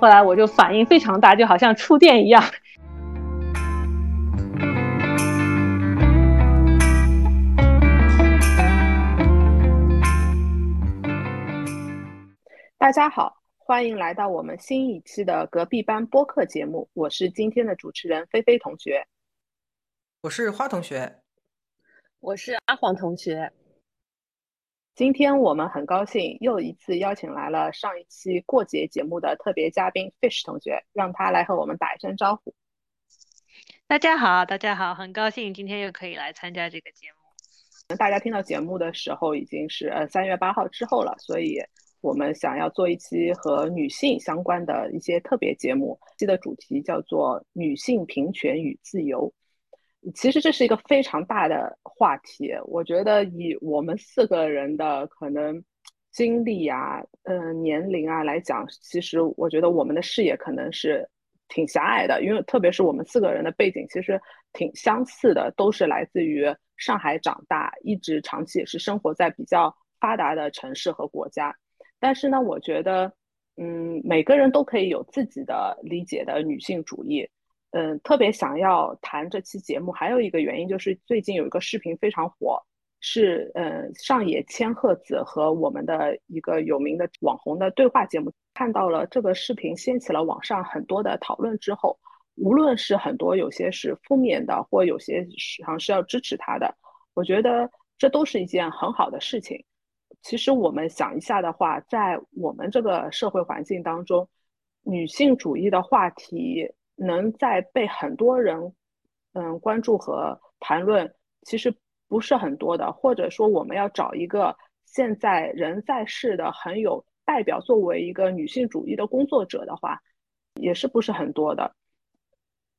后来我就反应非常大，就好像触电一样。大家好，欢迎来到我们新一期的隔壁班播客节目。我是今天的主持人菲菲同学，我是花同学，我是阿黄同学。今天我们很高兴又一次邀请来了上一期过节节目的特别嘉宾 Fish 同学，让他来和我们打一声招呼。大家好，大家好，很高兴今天又可以来参加这个节目。大家听到节目的时候已经是呃三月八号之后了，所以。我们想要做一期和女性相关的一些特别节目，期的主题叫做“女性平权与自由”。其实这是一个非常大的话题，我觉得以我们四个人的可能经历啊、嗯年龄啊来讲，其实我觉得我们的视野可能是挺狭隘的，因为特别是我们四个人的背景其实挺相似的，都是来自于上海长大，一直长期也是生活在比较发达的城市和国家。但是呢，我觉得，嗯，每个人都可以有自己的理解的女性主义，嗯，特别想要谈这期节目，还有一个原因就是最近有一个视频非常火，是嗯上野千鹤子和我们的一个有名的网红的对话节目，看到了这个视频掀起了网上很多的讨论之后，无论是很多有些是负面的，或有些实际上是要支持他的，我觉得这都是一件很好的事情。其实我们想一下的话，在我们这个社会环境当中，女性主义的话题能在被很多人嗯关注和谈论，其实不是很多的。或者说，我们要找一个现在人在世的很有代表，作为一个女性主义的工作者的话，也是不是很多的。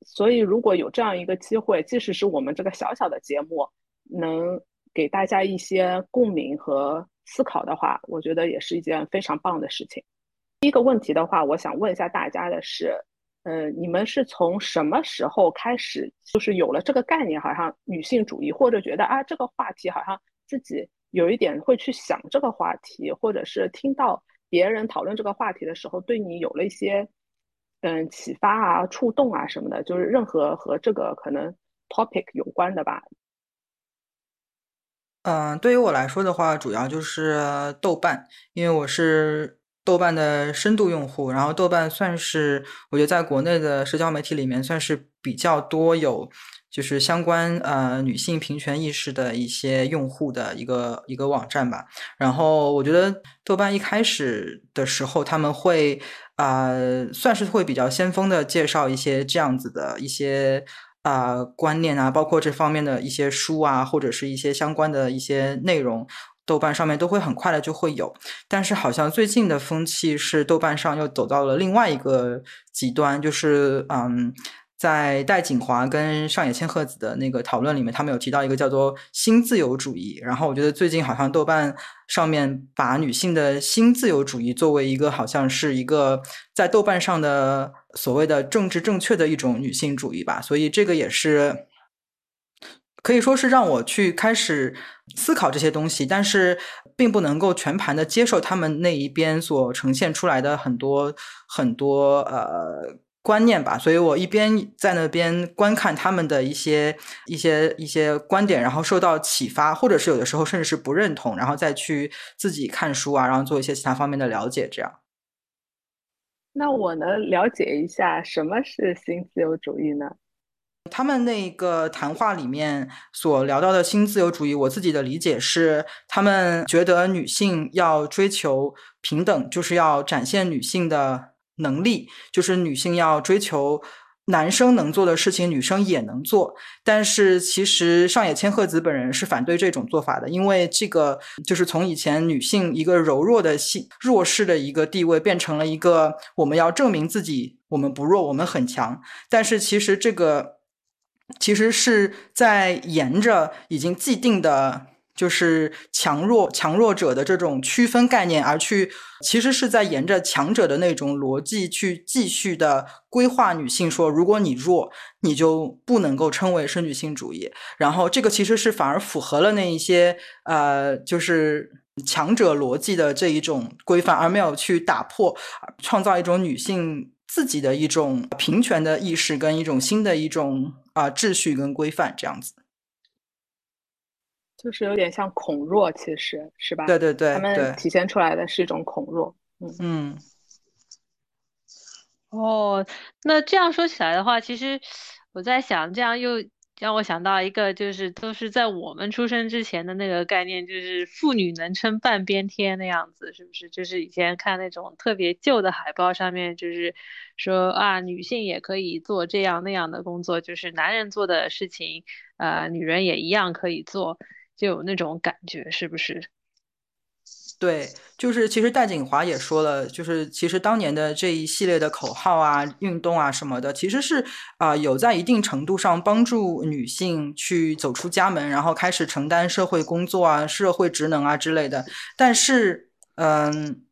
所以，如果有这样一个机会，即使是我们这个小小的节目，能给大家一些共鸣和。思考的话，我觉得也是一件非常棒的事情。第一个问题的话，我想问一下大家的是，呃，你们是从什么时候开始，就是有了这个概念，好像女性主义，或者觉得啊，这个话题好像自己有一点会去想这个话题，或者是听到别人讨论这个话题的时候，对你有了一些嗯启发啊、触动啊什么的，就是任何和这个可能 topic 有关的吧。嗯，对于我来说的话，主要就是豆瓣，因为我是豆瓣的深度用户。然后豆瓣算是我觉得在国内的社交媒体里面算是比较多有就是相关呃女性平权意识的一些用户的一个一个网站吧。然后我觉得豆瓣一开始的时候，他们会啊算是会比较先锋的介绍一些这样子的一些。啊，观念啊，包括这方面的一些书啊，或者是一些相关的一些内容，豆瓣上面都会很快的就会有。但是好像最近的风气是，豆瓣上又走到了另外一个极端，就是嗯。在戴锦华跟上野千鹤子的那个讨论里面，他们有提到一个叫做新自由主义。然后我觉得最近好像豆瓣上面把女性的新自由主义作为一个好像是一个在豆瓣上的所谓的政治正确的一种女性主义吧。所以这个也是可以说是让我去开始思考这些东西，但是并不能够全盘的接受他们那一边所呈现出来的很多很多呃。观念吧，所以我一边在那边观看他们的一些一些一些观点，然后受到启发，或者是有的时候甚至是不认同，然后再去自己看书啊，然后做一些其他方面的了解。这样，那我能了解一下什么是新自由主义呢？他们那个谈话里面所聊到的新自由主义，我自己的理解是，他们觉得女性要追求平等，就是要展现女性的。能力就是女性要追求男生能做的事情，女生也能做。但是其实上野千鹤子本人是反对这种做法的，因为这个就是从以前女性一个柔弱的性弱势的一个地位，变成了一个我们要证明自己，我们不弱，我们很强。但是其实这个其实是在沿着已经既定的。就是强弱强弱者的这种区分概念，而去其实是在沿着强者的那种逻辑去继续的规划女性，说如果你弱，你就不能够称为是女性主义。然后这个其实是反而符合了那一些呃，就是强者逻辑的这一种规范，而没有去打破，创造一种女性自己的一种平权的意识跟一种新的一种啊秩序跟规范这样子。就是有点像恐弱，其实是吧？对对对，他们体现出来的是一种恐弱。嗯嗯。哦，那这样说起来的话，其实我在想，这样又让我想到一个，就是都是在我们出生之前的那个概念，就是妇女能撑半边天那样子，是不是？就是以前看那种特别旧的海报上面，就是说啊，女性也可以做这样那样的工作，就是男人做的事情，呃，女人也一样可以做。就有那种感觉，是不是？对，就是其实戴锦华也说了，就是其实当年的这一系列的口号啊、运动啊什么的，其实是啊有在一定程度上帮助女性去走出家门，然后开始承担社会工作啊、社会职能啊之类的。但是，嗯，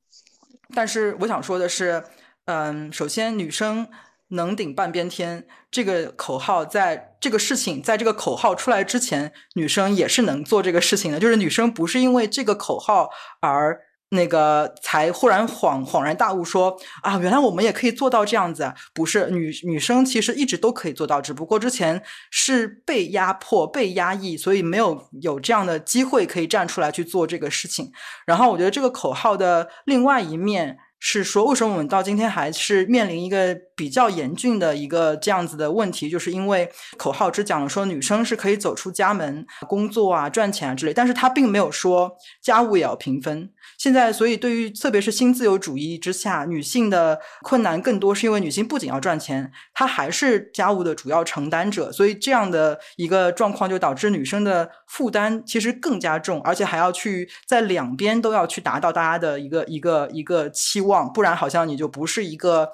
但是我想说的是，嗯，首先女生。能顶半边天这个口号，在这个事情，在这个口号出来之前，女生也是能做这个事情的。就是女生不是因为这个口号而那个才忽然恍恍然大悟，说啊，原来我们也可以做到这样子。不是女女生其实一直都可以做到，只不过之前是被压迫、被压抑，所以没有有这样的机会可以站出来去做这个事情。然后我觉得这个口号的另外一面。是说，为什么我们到今天还是面临一个比较严峻的一个这样子的问题？就是因为口号只讲了说女生是可以走出家门工作啊、赚钱啊之类，但是他并没有说家务也要平分。现在，所以对于特别是新自由主义之下，女性的困难更多，是因为女性不仅要赚钱，她还是家务的主要承担者。所以这样的一个状况就导致女生的负担其实更加重，而且还要去在两边都要去达到大家的一个一个一个期望，不然好像你就不是一个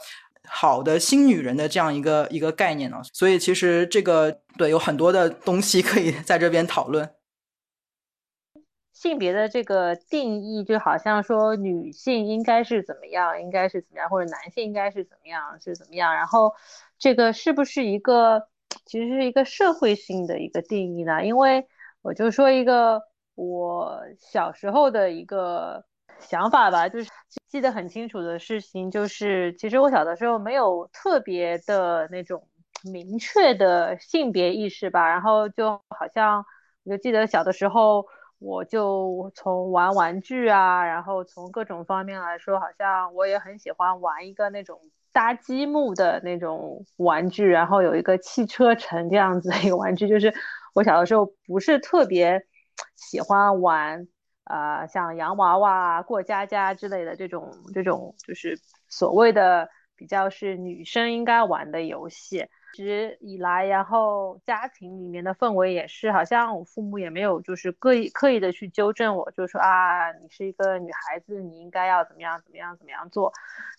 好的新女人的这样一个一个概念了。所以其实这个对有很多的东西可以在这边讨论。性别的这个定义，就好像说女性应该是怎么样，应该是怎么样，或者男性应该是怎么样，是怎么样。然后这个是不是一个，其实是一个社会性的一个定义呢？因为我就说一个我小时候的一个想法吧，就是记得很清楚的事情，就是其实我小的时候没有特别的那种明确的性别意识吧，然后就好像我就记得小的时候。我就从玩玩具啊，然后从各种方面来说，好像我也很喜欢玩一个那种搭积木的那种玩具，然后有一个汽车城这样子的一个玩具。就是我小的时候不是特别喜欢玩，呃，像洋娃娃、过家家之类的这种这种，就是所谓的比较是女生应该玩的游戏。一直以来，然后家庭里面的氛围也是，好像我父母也没有就是刻意刻意的去纠正我，就说啊，你是一个女孩子，你应该要怎么样怎么样怎么样做。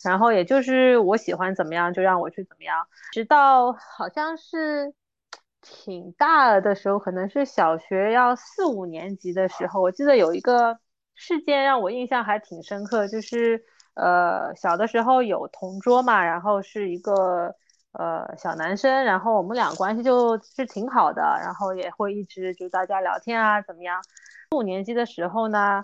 然后也就是我喜欢怎么样就让我去怎么样。直到好像是挺大的时候，可能是小学要四五年级的时候，我记得有一个事件让我印象还挺深刻，就是呃小的时候有同桌嘛，然后是一个。呃，小男生，然后我们俩关系就是挺好的，然后也会一直就大家聊天啊，怎么样？五年级的时候呢，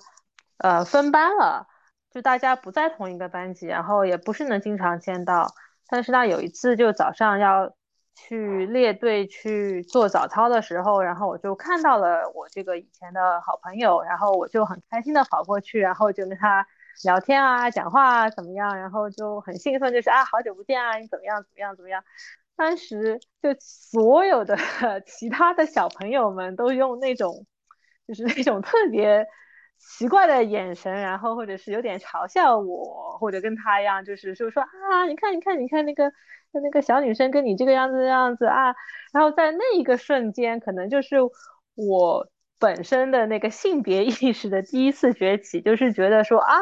呃，分班了，就大家不在同一个班级，然后也不是能经常见到。但是呢，有一次就早上要去列队去做早操的时候，然后我就看到了我这个以前的好朋友，然后我就很开心的跑过去，然后就跟他。聊天啊，讲话啊，怎么样？然后就很兴奋，就是啊，好久不见啊，你怎么样？怎么样？怎么样？当时就所有的 其他的小朋友们都用那种，就是那种特别奇怪的眼神，然后或者是有点嘲笑我，或者跟他一样，就是就说啊，你看，你看，你看那个那个小女生跟你这个样子的样子啊。然后在那一个瞬间，可能就是我。本身的那个性别意识的第一次崛起，就是觉得说啊，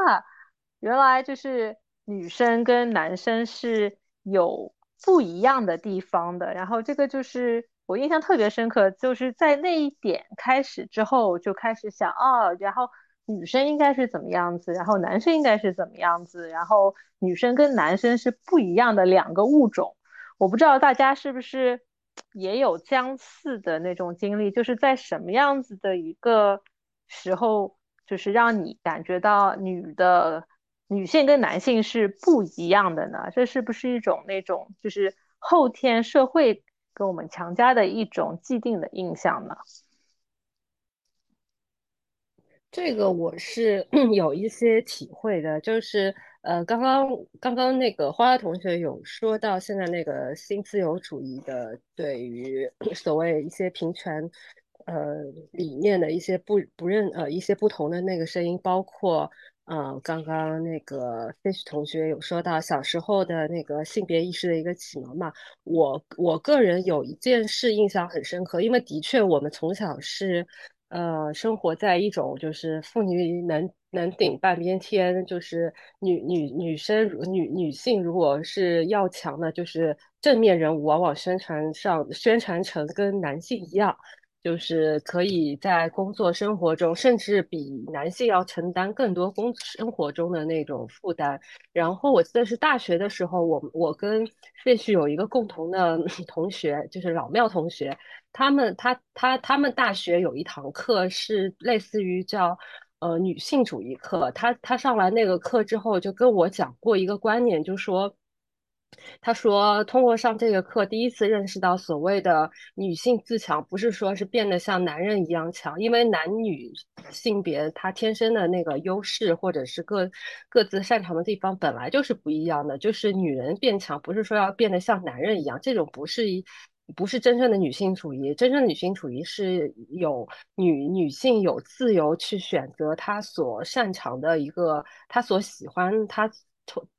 原来就是女生跟男生是有不一样的地方的。然后这个就是我印象特别深刻，就是在那一点开始之后，就开始想哦，然后女生应该是怎么样子，然后男生应该是怎么样子，然后女生跟男生是不一样的两个物种。我不知道大家是不是。也有相似的那种经历，就是在什么样子的一个时候，就是让你感觉到女的女性跟男性是不一样的呢？这是不是一种那种就是后天社会给我们强加的一种既定的印象呢？这个我是 有一些体会的，就是呃，刚刚刚刚那个花花同学有说到现在那个新自由主义的对于所谓一些平权呃理念的一些不不认呃一些不同的那个声音，包括呃刚刚那个 fish 同学有说到小时候的那个性别意识的一个启蒙嘛，我我个人有一件事印象很深刻，因为的确我们从小是。呃，生活在一种就是妇女能能顶半边天，就是女女女生女女性如果是要强的，就是正面人物，往往宣传上宣传成跟男性一样，就是可以在工作生活中，甚至比男性要承担更多工生活中的那种负担。然后我记得是大学的时候，我我跟费旭有一个共同的 同学，就是老庙同学。他们他他他们大学有一堂课是类似于叫呃女性主义课，他他上完那个课之后就跟我讲过一个观念，就说他说通过上这个课，第一次认识到所谓的女性自强，不是说是变得像男人一样强，因为男女性别他天生的那个优势或者是各各自擅长的地方本来就是不一样的，就是女人变强不是说要变得像男人一样，这种不是一。不是真正的女性主义，真正的女性主义是有女女性有自由去选择她所擅长的一个，她所喜欢她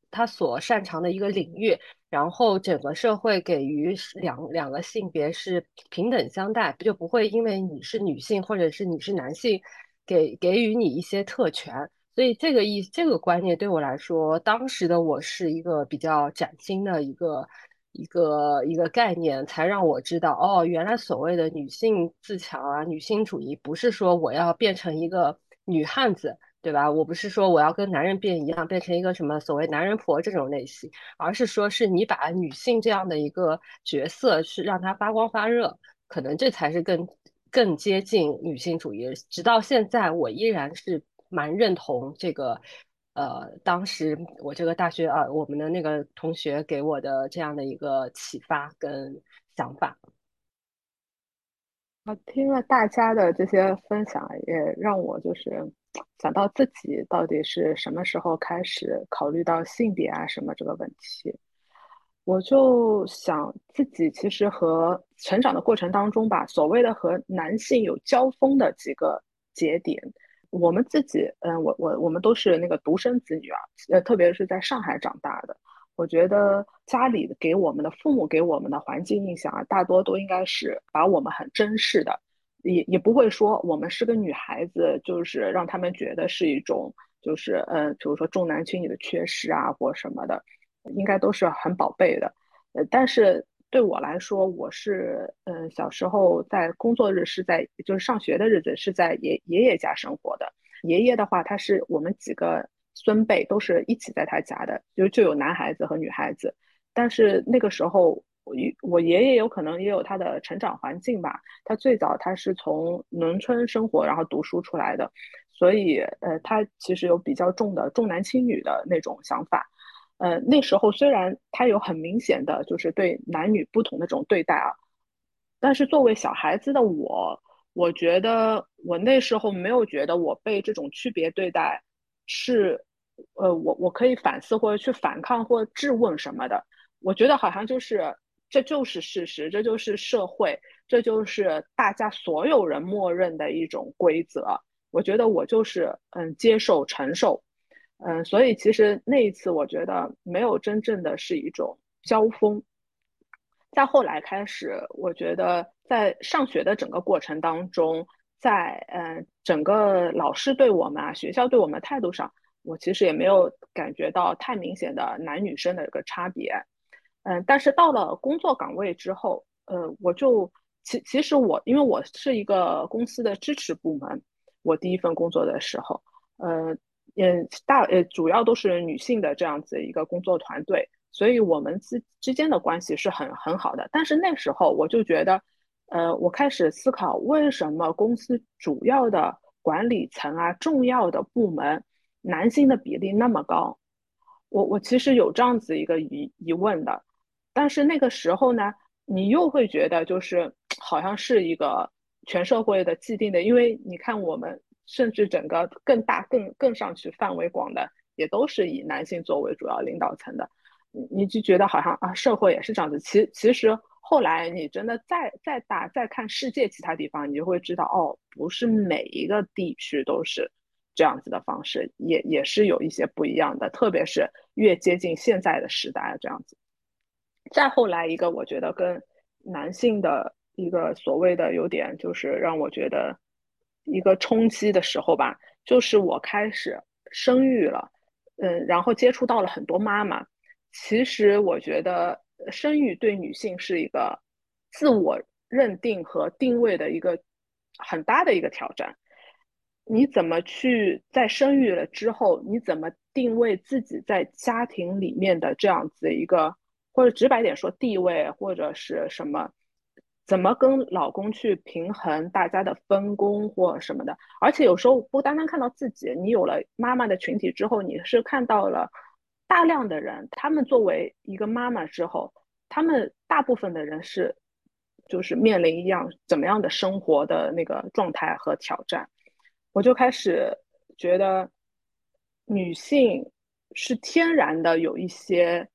她所擅长的一个领域，然后整个社会给予两两个性别是平等相待，就不会因为你是女性或者是你是男性，给给予你一些特权。所以这个意这个观念对我来说，当时的我是一个比较崭新的一个。一个一个概念，才让我知道哦，原来所谓的女性自强啊，女性主义不是说我要变成一个女汉子，对吧？我不是说我要跟男人变一样，变成一个什么所谓男人婆这种类型，而是说是你把女性这样的一个角色是让她发光发热，可能这才是更更接近女性主义。直到现在，我依然是蛮认同这个。呃，当时我这个大学啊，我们的那个同学给我的这样的一个启发跟想法。啊，听了大家的这些分享，也让我就是想到自己到底是什么时候开始考虑到性别啊什么这个问题。我就想自己其实和成长的过程当中吧，所谓的和男性有交锋的几个节点。我们自己，嗯，我我我们都是那个独生子女啊，呃，特别是在上海长大的，我觉得家里给我们的父母给我们的环境印象啊，大多都应该是把我们很珍视的，也也不会说我们是个女孩子，就是让他们觉得是一种，就是呃，比如说重男轻女的缺失啊或什么的，应该都是很宝贝的，呃，但是。对我来说，我是嗯，小时候在工作日是在就是上学的日子是在爷爷爷家生活的。爷爷的话，他是我们几个孙辈都是一起在他家的，就就有男孩子和女孩子。但是那个时候，我我爷爷有可能也有他的成长环境吧，他最早他是从农村生活然后读书出来的，所以呃，他其实有比较重的重男轻女的那种想法。呃，那时候虽然他有很明显的就是对男女不同的这种对待啊，但是作为小孩子的我，我觉得我那时候没有觉得我被这种区别对待是，呃，我我可以反思或者去反抗或质问什么的。我觉得好像就是这就是事实，这就是社会，这就是大家所有人默认的一种规则。我觉得我就是嗯接受承受。嗯，所以其实那一次，我觉得没有真正的是一种交锋。再后来开始，我觉得在上学的整个过程当中，在嗯整个老师对我们啊，学校对我们态度上，我其实也没有感觉到太明显的男女生的一个差别。嗯，但是到了工作岗位之后，呃，我就其其实我因为我是一个公司的支持部门，我第一份工作的时候，呃。嗯，大呃，主要都是女性的这样子一个工作团队，所以我们之之间的关系是很很好的。但是那时候我就觉得，呃，我开始思考为什么公司主要的管理层啊、重要的部门，男性的比例那么高？我我其实有这样子一个疑疑问的，但是那个时候呢，你又会觉得就是好像是一个全社会的既定的，因为你看我们甚至整个更大、更更上去范围广的，也都是以男性作为主要领导层的，你你就觉得好像啊，社会也是这样子。其其实后来你真的再再大再看世界其他地方，你就会知道哦，不是每一个地区都是。这样子的方式也也是有一些不一样的，特别是越接近现在的时代这样子。再后来一个，我觉得跟男性的一个所谓的有点就是让我觉得一个冲击的时候吧，就是我开始生育了，嗯，然后接触到了很多妈妈。其实我觉得生育对女性是一个自我认定和定位的一个很大的一个挑战。你怎么去在生育了之后，你怎么定位自己在家庭里面的这样子一个，或者直白点说地位或者是什么，怎么跟老公去平衡大家的分工或什么的？而且有时候不单单看到自己，你有了妈妈的群体之后，你是看到了大量的人，他们作为一个妈妈之后，他们大部分的人是就是面临一样怎么样的生活的那个状态和挑战。我就开始觉得，女性是天然的有一些，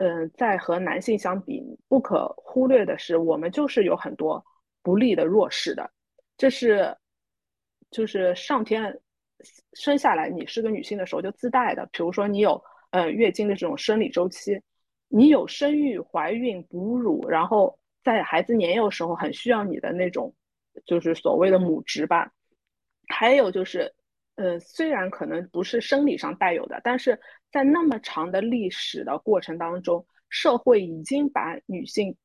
嗯，在和男性相比不可忽略的是，我们就是有很多不利的弱势的，这是就是上天生下来你是个女性的时候就自带的。比如说你有呃月经的这种生理周期，你有生育、怀孕、哺乳，然后在孩子年幼时候很需要你的那种，就是所谓的母职吧。还有就是，呃，虽然可能不是生理上带有的，但是在那么长的历史的过程当中，社会已经把女性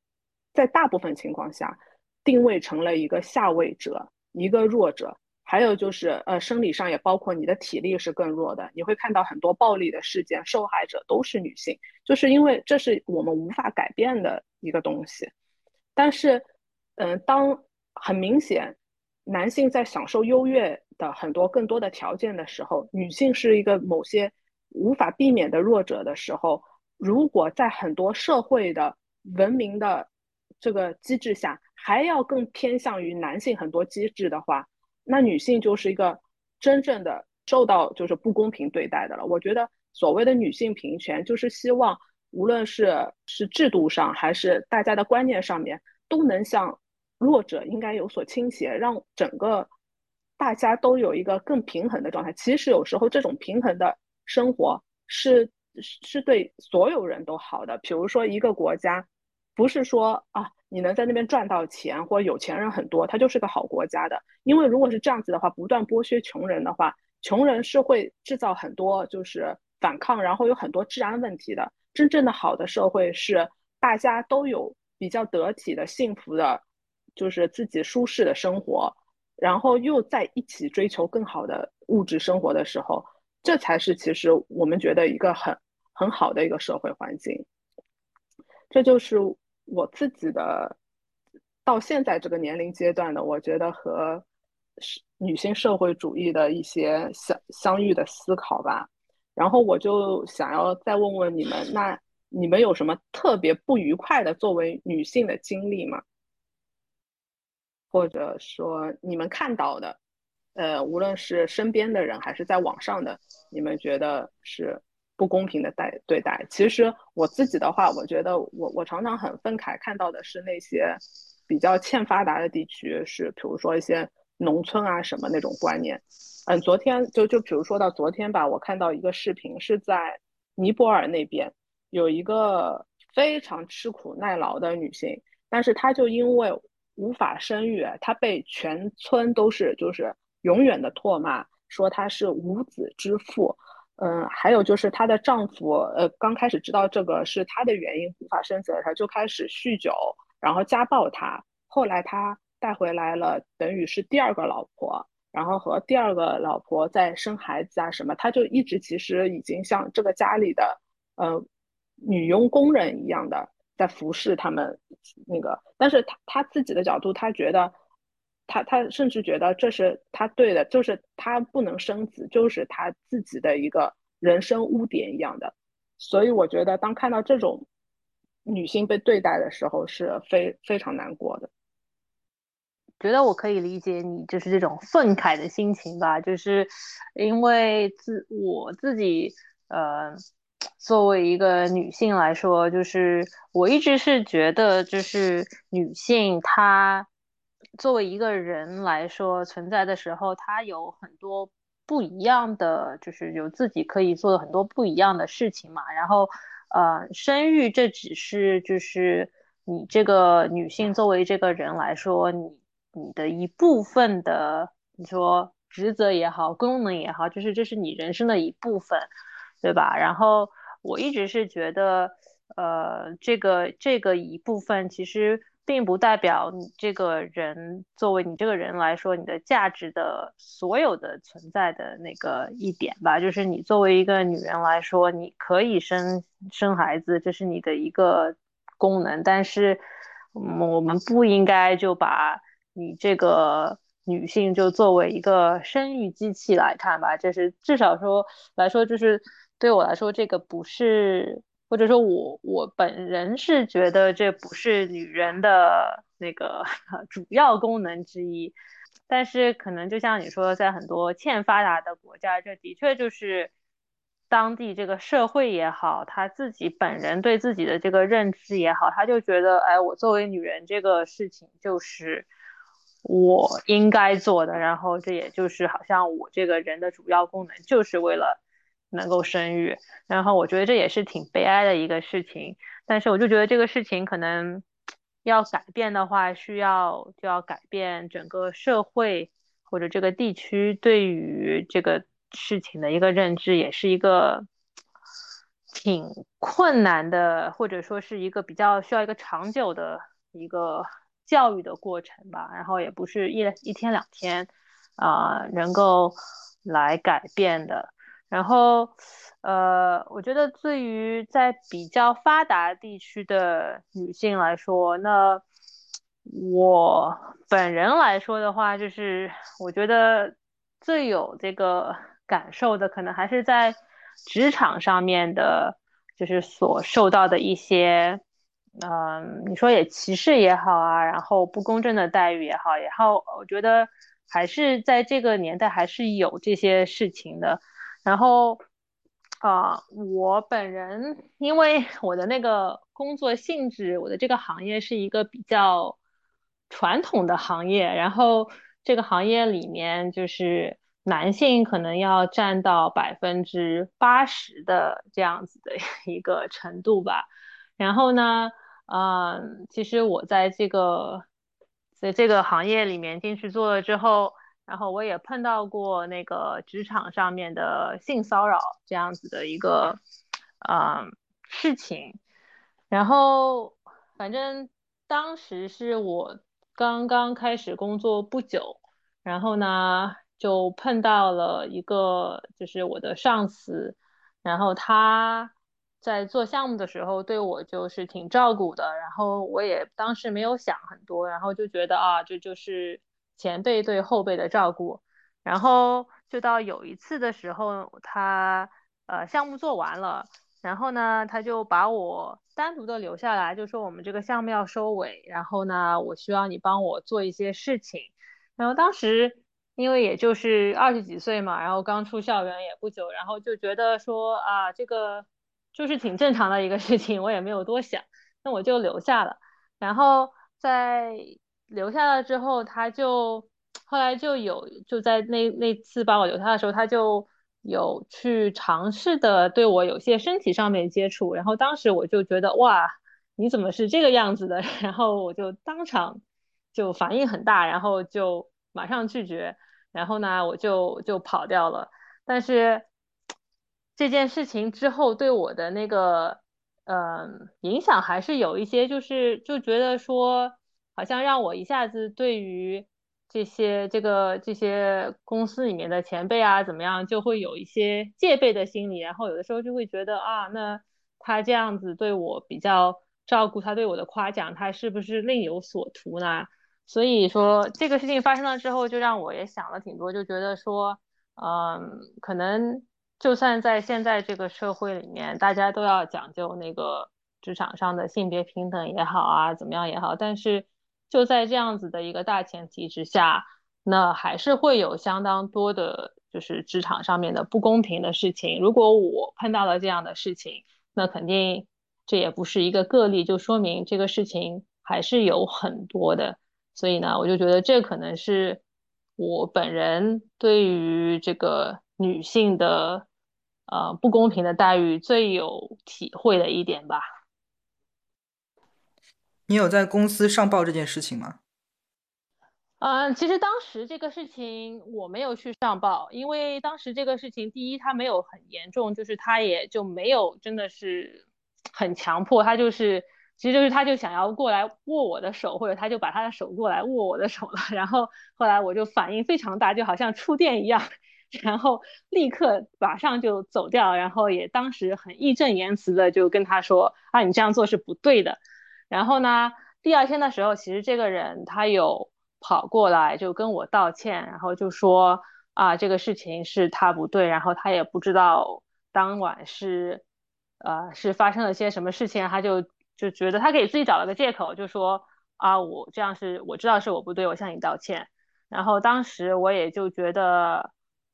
在大部分情况下定位成了一个下位者，一个弱者。还有就是，呃，生理上也包括你的体力是更弱的。你会看到很多暴力的事件，受害者都是女性，就是因为这是我们无法改变的一个东西。但是，嗯，当很明显。男性在享受优越的很多更多的条件的时候，女性是一个某些无法避免的弱者的时候，如果在很多社会的文明的这个机制下，还要更偏向于男性很多机制的话，那女性就是一个真正的受到就是不公平对待的了。我觉得所谓的女性平权，就是希望无论是是制度上还是大家的观念上面，都能向。弱者应该有所倾斜，让整个大家都有一个更平衡的状态。其实有时候这种平衡的生活是是对所有人都好的。比如说一个国家，不是说啊你能在那边赚到钱或有钱人很多，它就是个好国家的。因为如果是这样子的话，不断剥削穷人的话，穷人是会制造很多就是反抗，然后有很多治安问题的。真正的好的社会是大家都有比较得体的幸福的。就是自己舒适的生活，然后又在一起追求更好的物质生活的时候，这才是其实我们觉得一个很很好的一个社会环境。这就是我自己的到现在这个年龄阶段的，我觉得和女性社会主义的一些相相遇的思考吧。然后我就想要再问问你们，那你们有什么特别不愉快的作为女性的经历吗？或者说你们看到的，呃，无论是身边的人还是在网上的，你们觉得是不公平的待对待。其实我自己的话，我觉得我我常常很愤慨，看到的是那些比较欠发达的地区，是比如说一些农村啊什么那种观念。嗯，昨天就就比如说到昨天吧，我看到一个视频，是在尼泊尔那边有一个非常吃苦耐劳的女性，但是她就因为。无法生育，她被全村都是就是永远的唾骂，说她是无子之妇。嗯，还有就是她的丈夫，呃，刚开始知道这个是她的原因无法生子，他就开始酗酒，然后家暴她。后来他带回来了，等于是第二个老婆，然后和第二个老婆在生孩子啊什么，他就一直其实已经像这个家里的呃女佣工人一样的。在服侍他们，那个，但是他他自己的角度，他觉得他他甚至觉得这是他对的，就是他不能生子，就是他自己的一个人生污点一样的。所以我觉得，当看到这种女性被对待的时候，是非非常难过的。觉得我可以理解你就是这种愤慨的心情吧，就是因为自我自己呃。作为一个女性来说，就是我一直是觉得，就是女性她作为一个人来说存在的时候，他有很多不一样的，就是有自己可以做的很多不一样的事情嘛。然后，呃，生育这只是就是你这个女性作为这个人来说，你你的一部分的，你说职责也好，功能也好，就是这是你人生的一部分。对吧？然后我一直是觉得，呃，这个这个一部分其实并不代表你这个人作为你这个人来说，你的价值的所有的存在的那个一点吧。就是你作为一个女人来说，你可以生生孩子，这是你的一个功能，但是我们不应该就把你这个。女性就作为一个生育机器来看吧，就是至少说来说，就是对我来说，这个不是，或者说我我本人是觉得这不是女人的那个 主要功能之一。但是可能就像你说，在很多欠发达的国家，这的确就是当地这个社会也好，他自己本人对自己的这个认知也好，他就觉得，哎，我作为女人这个事情就是。我应该做的，然后这也就是好像我这个人的主要功能就是为了能够生育，然后我觉得这也是挺悲哀的一个事情。但是我就觉得这个事情可能要改变的话，需要就要改变整个社会或者这个地区对于这个事情的一个认知，也是一个挺困难的，或者说是一个比较需要一个长久的一个。教育的过程吧，然后也不是一一天两天，啊，能够来改变的。然后，呃，我觉得对于在比较发达地区的女性来说，那我本人来说的话，就是我觉得最有这个感受的，可能还是在职场上面的，就是所受到的一些。嗯，你说也歧视也好啊，然后不公正的待遇也好，也好，我觉得还是在这个年代还是有这些事情的。然后啊，我本人因为 我的那个工作性质，我的这个行业是一个比较传统的行业，然后这个行业里面就是男性可能要占到百分之八十的这样子的 一个程度吧。然后呢？嗯，其实我在这个在这个行业里面进去做了之后，然后我也碰到过那个职场上面的性骚扰这样子的一个嗯事情。然后反正当时是我刚刚开始工作不久，然后呢就碰到了一个就是我的上司，然后他。在做项目的时候，对我就是挺照顾的，然后我也当时没有想很多，然后就觉得啊，这就是前辈对后辈的照顾。然后就到有一次的时候，他呃项目做完了，然后呢他就把我单独的留下来，就说我们这个项目要收尾，然后呢我需要你帮我做一些事情。然后当时因为也就是二十几岁嘛，然后刚出校园也不久，然后就觉得说啊这个。就是挺正常的一个事情，我也没有多想，那我就留下了。然后在留下了之后，他就后来就有就在那那次把我留下的时候，他就有去尝试的对我有些身体上面接触。然后当时我就觉得哇，你怎么是这个样子的？然后我就当场就反应很大，然后就马上拒绝。然后呢，我就就跑掉了。但是。这件事情之后对我的那个，嗯，影响还是有一些，就是就觉得说，好像让我一下子对于这些这个这些公司里面的前辈啊，怎么样，就会有一些戒备的心理，然后有的时候就会觉得啊，那他这样子对我比较照顾，他对我的夸奖，他是不是另有所图呢？所以说这个事情发生了之后，就让我也想了挺多，就觉得说，嗯，可能就算在现在这个社会里面，大家都要讲究那个职场上的性别平等也好啊，怎么样也好，但是就在这样子的一个大前提之下，那还是会有相当多的，就是职场上面的不公平的事情。如果我碰到了这样的事情，那肯定这也不是一个个例，就说明这个事情还是有很多的。所以呢，我就觉得这可能是我本人对于这个女性的呃不公平的待遇最有体会的一点吧。你有在公司上报这件事情吗？嗯，其实当时这个事情我没有去上报，因为当时这个事情，第一它没有很严重，就是他也就没有真的是很强迫，他就是。其实就是他，就想要过来握我的手，或者他就把他的手过来握我的手了。然后后来我就反应非常大，就好像触电一样，然后立刻马上就走掉。然后也当时很义正言辞的就跟他说：“啊，你这样做是不对的。”然后呢，第二天的时候，其实这个人他有跑过来就跟我道歉，然后就说：“啊，这个事情是他不对，然后他也不知道当晚是，呃，是发生了些什么事情，他就。”就觉得他给自己找了个借口，就说啊，我这样是我知道是我不对，我向你道歉。然后当时我也就觉得，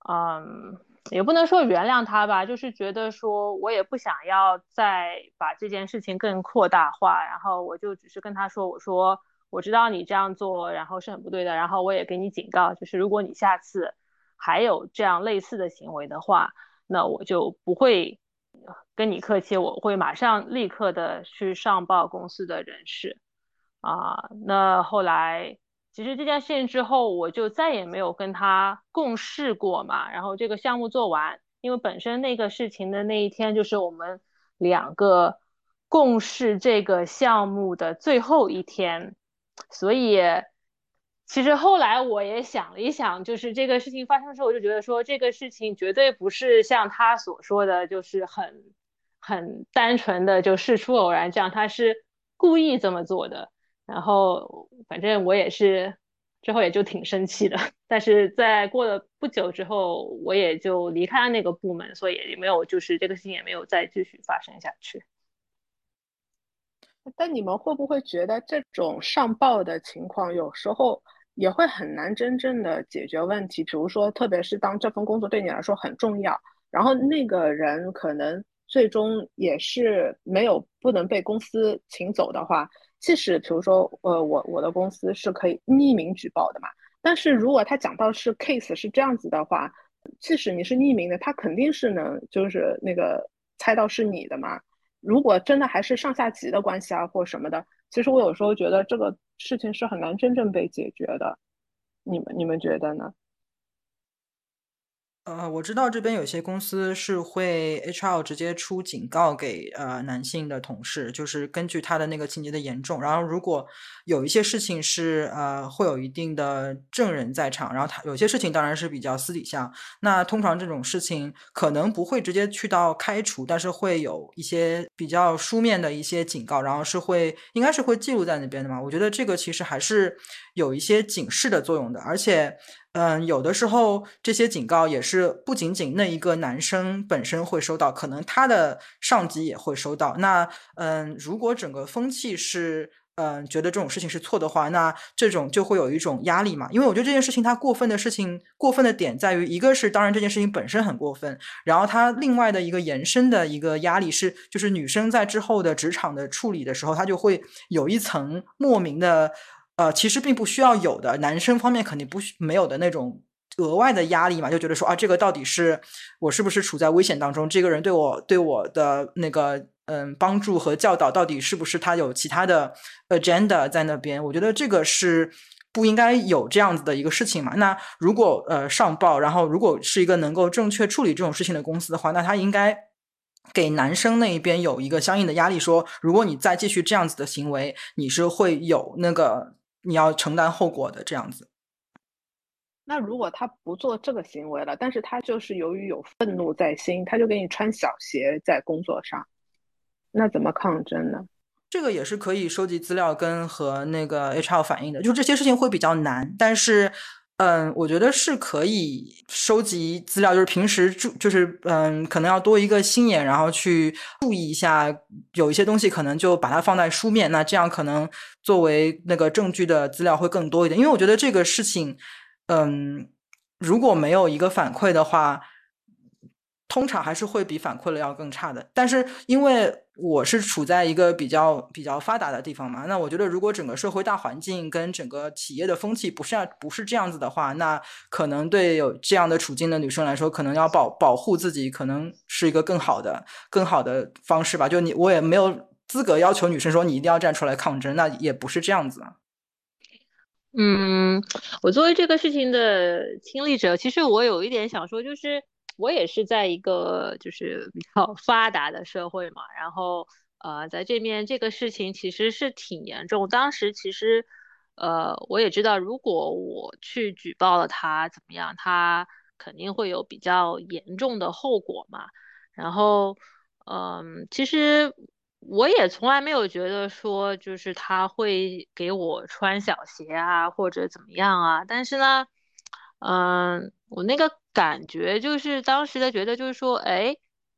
嗯，也不能说原谅他吧，就是觉得说我也不想要再把这件事情更扩大化。然后我就只是跟他说，我说我知道你这样做，然后是很不对的。然后我也给你警告，就是如果你下次还有这样类似的行为的话，那我就不会。跟你客气，我会马上立刻的去上报公司的人事啊。那后来其实这件事情之后，我就再也没有跟他共事过嘛。然后这个项目做完，因为本身那个事情的那一天就是我们两个共事这个项目的最后一天，所以。其实后来我也想了一想，就是这个事情发生之后，我就觉得说这个事情绝对不是像他所说的，就是很很单纯的就事出偶然这样，他是故意这么做的。然后反正我也是之后也就挺生气的，但是在过了不久之后，我也就离开了那个部门，所以也没有就是这个事情也没有再继续发生下去。但你们会不会觉得这种上报的情况有时候？也会很难真正的解决问题，比如说，特别是当这份工作对你来说很重要，然后那个人可能最终也是没有不能被公司请走的话，即使比如说，呃，我我的公司是可以匿名举报的嘛，但是如果他讲到是 case 是这样子的话，即使你是匿名的，他肯定是能就是那个猜到是你的嘛。如果真的还是上下级的关系啊，或什么的。其实我有时候觉得这个事情是很难真正被解决的，你们你们觉得呢？呃，我知道这边有些公司是会 HR 直接出警告给呃男性的同事，就是根据他的那个情节的严重，然后如果有一些事情是呃会有一定的证人在场，然后他有些事情当然是比较私底下，那通常这种事情可能不会直接去到开除，但是会有一些比较书面的一些警告，然后是会应该是会记录在那边的嘛。我觉得这个其实还是有一些警示的作用的，而且。嗯，有的时候这些警告也是不仅仅那一个男生本身会收到，可能他的上级也会收到。那嗯，如果整个风气是嗯觉得这种事情是错的话，那这种就会有一种压力嘛。因为我觉得这件事情它过分的事情，过分的点在于，一个是当然这件事情本身很过分，然后它另外的一个延伸的一个压力是，就是女生在之后的职场的处理的时候，她就会有一层莫名的。呃，其实并不需要有的，男生方面肯定不没有的那种额外的压力嘛，就觉得说啊，这个到底是我是不是处在危险当中？这个人对我对我的那个嗯帮助和教导，到底是不是他有其他的 agenda 在那边？我觉得这个是不应该有这样子的一个事情嘛。那如果呃上报，然后如果是一个能够正确处理这种事情的公司的话，那他应该给男生那一边有一个相应的压力，说如果你再继续这样子的行为，你是会有那个。你要承担后果的这样子。那如果他不做这个行为了，但是他就是由于有愤怒在心，他就给你穿小鞋在工作上，那怎么抗争呢？这个也是可以收集资料跟和那个 HR 反映的，就这些事情会比较难，但是。嗯，我觉得是可以收集资料，就是平时注，就是嗯，可能要多一个心眼，然后去注意一下，有一些东西可能就把它放在书面，那这样可能作为那个证据的资料会更多一点。因为我觉得这个事情，嗯，如果没有一个反馈的话。通常还是会比反馈了要更差的，但是因为我是处在一个比较比较发达的地方嘛，那我觉得如果整个社会大环境跟整个企业的风气不是不是这样子的话，那可能对有这样的处境的女生来说，可能要保保护自己，可能是一个更好的更好的方式吧。就你我也没有资格要求女生说你一定要站出来抗争，那也不是这样子啊。嗯，我作为这个事情的亲历者，其实我有一点想说，就是。我也是在一个就是比较 发达的社会嘛，然后呃，在这边这个事情其实是挺严重。当时其实呃，我也知道，如果我去举报了他怎么样，他肯定会有比较严重的后果嘛。然后嗯，其实我也从来没有觉得说就是他会给我穿小鞋啊或者怎么样啊。但是呢，嗯，我那个。感觉就是当时的觉得就是说，哎，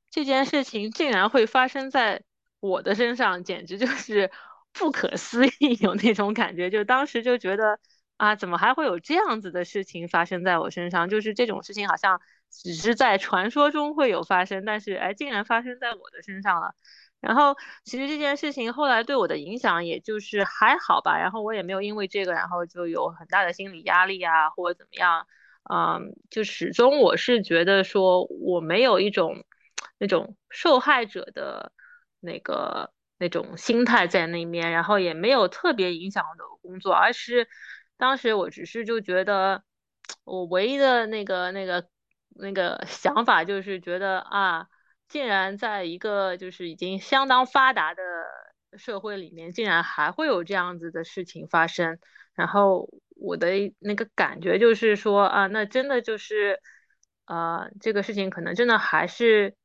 这件事情竟然会发生在我的身上，简直就是不可思议，有那种感觉。就当时就觉得啊，怎么还会有这样子的事情发生在我身上？就是这种事情好像只是在传说中会有发生，但是哎，竟然发生在我的身上了。然后其实这件事情后来对我的影响也就是还好吧，然后我也没有因为这个然后就有很大的心理压力啊，或者怎么样。嗯，就始终我是觉得说我没有一种那种受害者的那个那种心态在那面，然后也没有特别影响我的工作，而是当时我只是就觉得我唯一的那个那个那个想法就是觉得啊，竟然在一个就是已经相当发达的社会里面，竟然还会有这样子的事情发生，然后。我的那个感觉就是说啊，那真的就是，呃，这个事情可能真的还是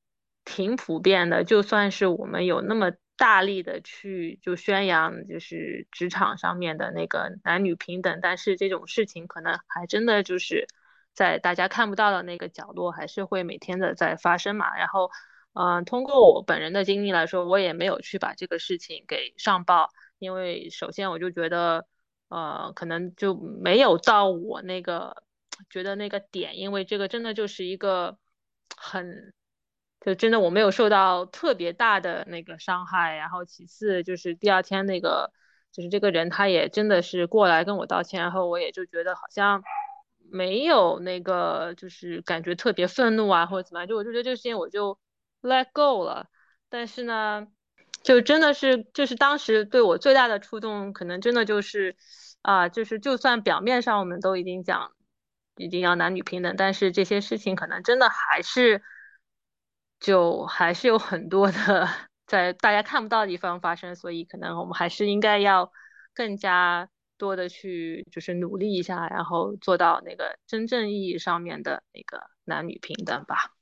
挺普遍的。就算是我们有那么大力的去就宣扬，就是职场上面的那个男女平等，但是这种事情可能还真的就是在大家看不到的那个角落，还是会每天的在发生嘛。然后，嗯，通过我本人的经历来说，我也没有去把这个事情给上报，因为首先我就觉得。呃，可能就没有到我那个觉得那个点，因为这个真的就是一个很，就真的我没有受到特别大的那个伤害。然后其次就是第二天那个，就是这个人他也真的是过来跟我道歉，然后我也就觉得好像没有那个就是感觉特别愤怒啊或者怎么样，就我就觉得这个事情我就 let go 了。但是呢。就真的是，就是当时对我最大的触动，可能真的就是，啊，就是就算表面上我们都已经讲，已经要男女平等，但是这些事情可能真的还是，就还是有很多的在大家看不到的地方发生，所以可能我们还是应该要更加多的去，就是努力一下，然后做到那个真正意义上面的那个男女平等吧。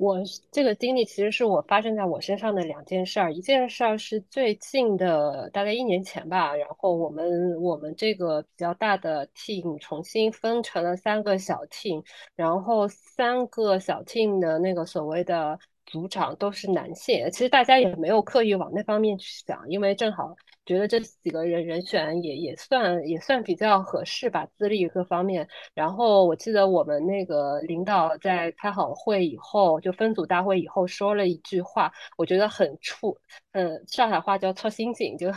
我这个经历其实是我发生在我身上的两件事儿，一件事儿是最近的，大概一年前吧。然后我们我们这个比较大的 team 重新分成了三个小 team，然后三个小 team 的那个所谓的组长都是男性。其实大家也没有刻意往那方面去想，因为正好。觉得这几个人人选也也算也算比较合适吧，资历各方面。然后我记得我们那个领导在开好会以后，就分组大会以后说了一句话，我觉得很触，嗯，上海话叫戳心井，就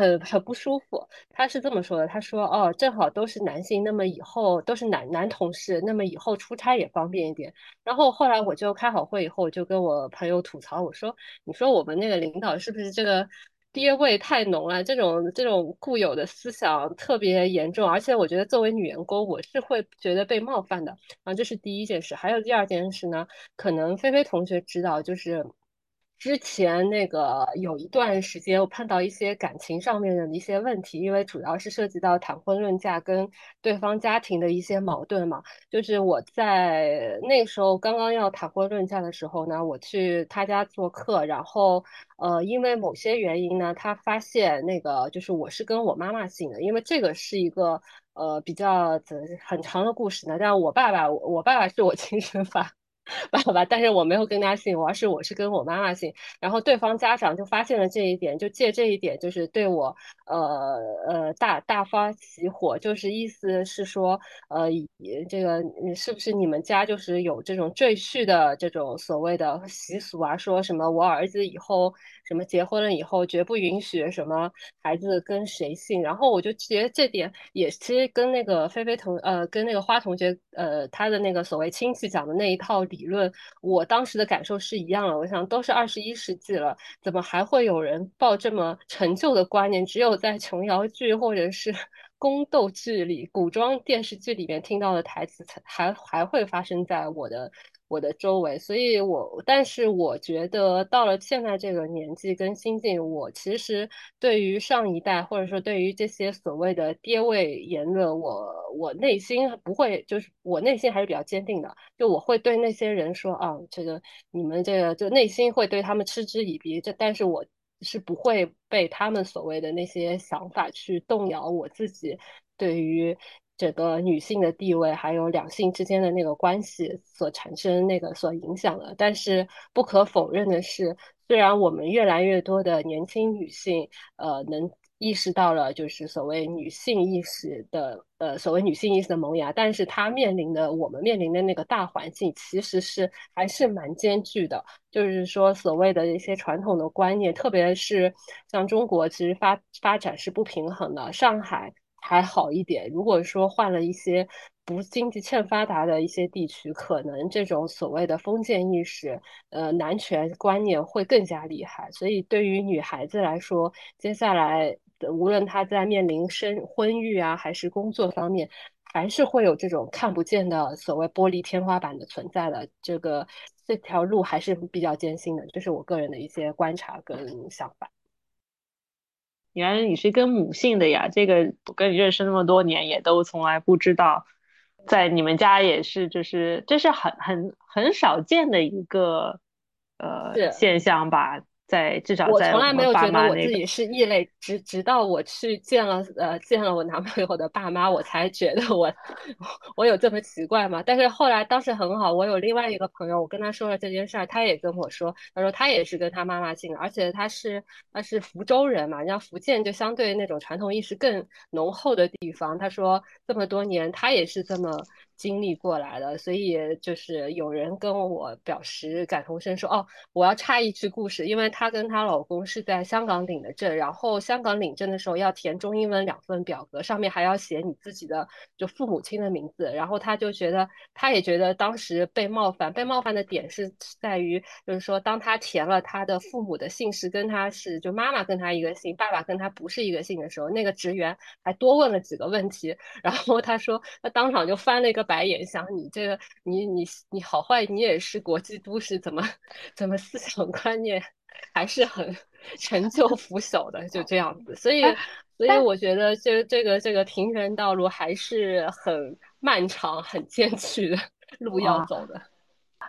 很很不舒服。他是这么说的，他说：“哦，正好都是男性，那么以后都是男男同事，那么以后出差也方便一点。”然后后来我就开好会以后，我就跟我朋友吐槽，我说：“你说我们那个领导是不是这个？”爹味太浓了，这种这种固有的思想特别严重，而且我觉得作为女员工，我是会觉得被冒犯的啊。这是第一件事，还有第二件事呢，可能菲菲同学知道，就是之前那个有一段时间，我碰到一些感情上面的一些问题，因为主要是涉及到谈婚论嫁跟对方家庭的一些矛盾嘛。就是我在那时候刚刚要谈婚论嫁的时候呢，我去他家做客，然后呃，因为某些原因呢，他发现那个就是我是跟我妈妈姓的，因为这个是一个呃比较很长的故事呢。但我爸爸，我爸爸是我亲生 爸。爸爸，但是我没有跟他姓，而是我是跟我妈妈姓。然后对方家长就发现了这一点，就借这一点，就是对我，呃呃，大大发起火，就是意思是说，呃，这个是不是你们家就是有这种赘婿的这种所谓的习俗啊？说什么我儿子以后什么结婚了以后绝不允许什么孩子跟谁姓。然后我就觉得这点也其实跟那个菲菲同呃跟那个花同学呃他的那个所谓亲戚讲的那一套理。论，我当时的感受是一样的。我想，都是二十一世纪了，怎么还会有人抱这么陈旧的观念？只有在琼瑶剧或者是 宫斗剧里、古装电视剧里面听到的台词，才还还会发生在我的。我的周围，所以我，但是我觉得到了现在这个年纪跟心境，我其实对于上一代或者说对于这些所谓的爹位言论，我我内心不会，就是我内心还是比较坚定的，就我会对那些人说啊，这个你们这个就内心会对他们嗤之以鼻，这但是我是不会被他们所谓的那些想法去动摇我自己对于。整个女性的地位，还有两性之间的那个关系所产生那个所影响的，但是不可否认的是，虽然我们越来越多的年轻女性，呃，能意识到了就是所谓女性意识的，呃，所谓女性意识的萌芽，但是她面临的我们面临的那个大环境，其实是还是蛮艰巨的。就是说，所谓的一些传统的观念，特别是像中国，其实发发展是不平衡的，上海。还好一点。如果说换了一些不经济欠发达的一些地区，可能这种所谓的封建意识、呃男权观念会更加厉害。所以对于女孩子来说，接下来无论她在面临生婚育啊，还是工作方面，还是会有这种看不见的所谓玻璃天花板的存在的。这个这条路还是比较艰辛的，这是我个人的一些观察跟想法。原来你是跟母姓的呀？这个我跟你认识那么多年，也都从来不知道，在你们家也是，就是这是很很很少见的一个呃现象吧。在至少我从来没有觉得我自己是异类，直直到我去见了呃见了我男朋友的爸妈，我才觉得我 我有这么奇怪嘛？但是后来当时很好，我有另外一个朋友，我跟他说了这件事儿，他也跟我说，他说他也是跟他妈妈姓，而且他是他是福州人嘛，人家福建就相对那种传统意识更浓厚的地方，他说这么多年他也是这么。经历过来的，所以就是有人跟我表示感同身受哦。我要插一句故事，因为她跟她老公是在香港领的证，然后香港领证的时候要填中英文两份表格，上面还要写你自己的就父母亲的名字。然后她就觉得，她也觉得当时被冒犯，被冒犯的点是在于，就是说当她填了她的父母的姓氏跟她是就妈妈跟她一个姓，爸爸跟她不是一个姓的时候，那个职员还多问了几个问题，然后她说她当场就翻了一个。白眼，想你这个，你你你好坏，你也是国际都市，怎么怎么思想观念还是很陈旧腐朽的，就这样子。所以，所以我觉得，这这个这个平原道路还是很漫长、很艰巨的路要走的。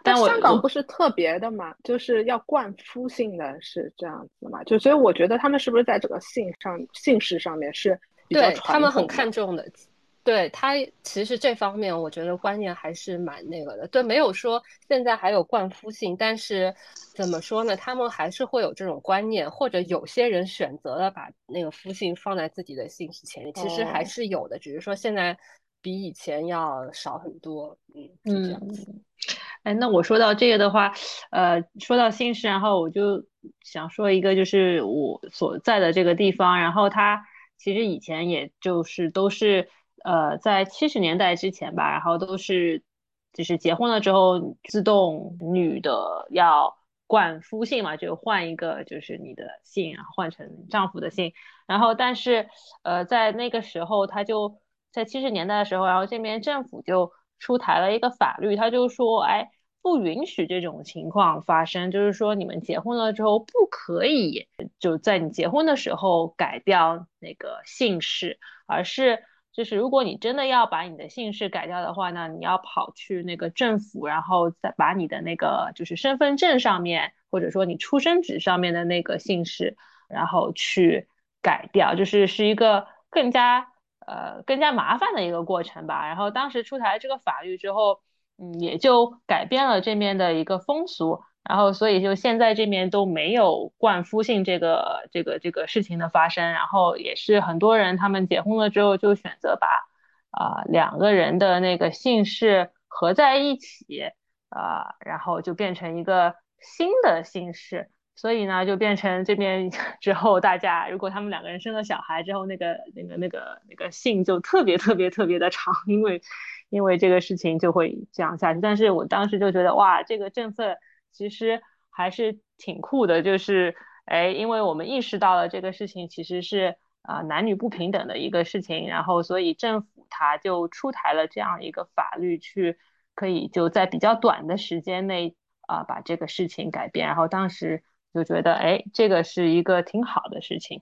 但香港不是特别的嘛，就是要冠夫姓的，是这样子嘛？就所以我觉得他们是不是在这个姓上姓氏上面是对他们很看重的。对他其实这方面，我觉得观念还是蛮那个的。对，没有说现在还有冠夫姓，但是怎么说呢？他们还是会有这种观念，或者有些人选择了把那个夫姓放在自己的姓氏前面，其实还是有的，只是说现在比以前要少很多。嗯嗯，哎，那我说到这个的话，呃，说到姓氏，然后我就想说一个，就是我所在的这个地方，然后它其实以前也就是都是。呃，在七十年代之前吧，然后都是就是结婚了之后，自动女的要冠夫姓嘛，就换一个就是你的姓，然后换成丈夫的姓。然后但是呃，在那个时候，他就在七十年代的时候，然后这边政府就出台了一个法律，他就说，哎，不允许这种情况发生，就是说你们结婚了之后不可以就在你结婚的时候改掉那个姓氏，而是就是如果你真的要把你的姓氏改掉的话呢，你要跑去那个政府，然后再把你的那个就是身份证上面或者说你出生纸上面的那个姓氏，然后去改掉，就是是一个更加呃更加麻烦的一个过程吧。然后当时出台这个法律之后。嗯，也就改变了这面的一个风俗，然后所以就现在这边都没有冠夫姓这个这个这个事情的发生，然后也是很多人他们结婚了之后就选择把啊两个人的那个姓氏合在一起啊，然后就变成一个新的姓氏，所以呢就变成这边 之后大家如果他们两个人生了小孩之后，那个那个那个那个姓就特别特别特别的长，因为。因为这个事情就会这样下去，但是我当时就觉得哇，这个政策其实还是挺酷的，就是哎，因为我们意识到了这个事情其实是啊男女不平等的一个事情，然后所以政府他就出台了这样一个法律，去可以就在比较短的时间内啊把这个事情改变，然后当时就觉得哎，这个是一个挺好的事情。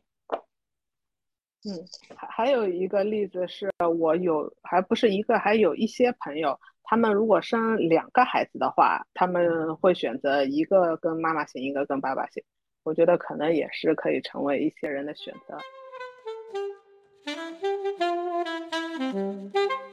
嗯，还还有一个例子是我有，还不是一个，还有一些朋友，他们如果生两个孩子的话，他们会选择一个跟妈妈姓，一个跟爸爸姓。我觉得可能也是可以成为一些人的选择。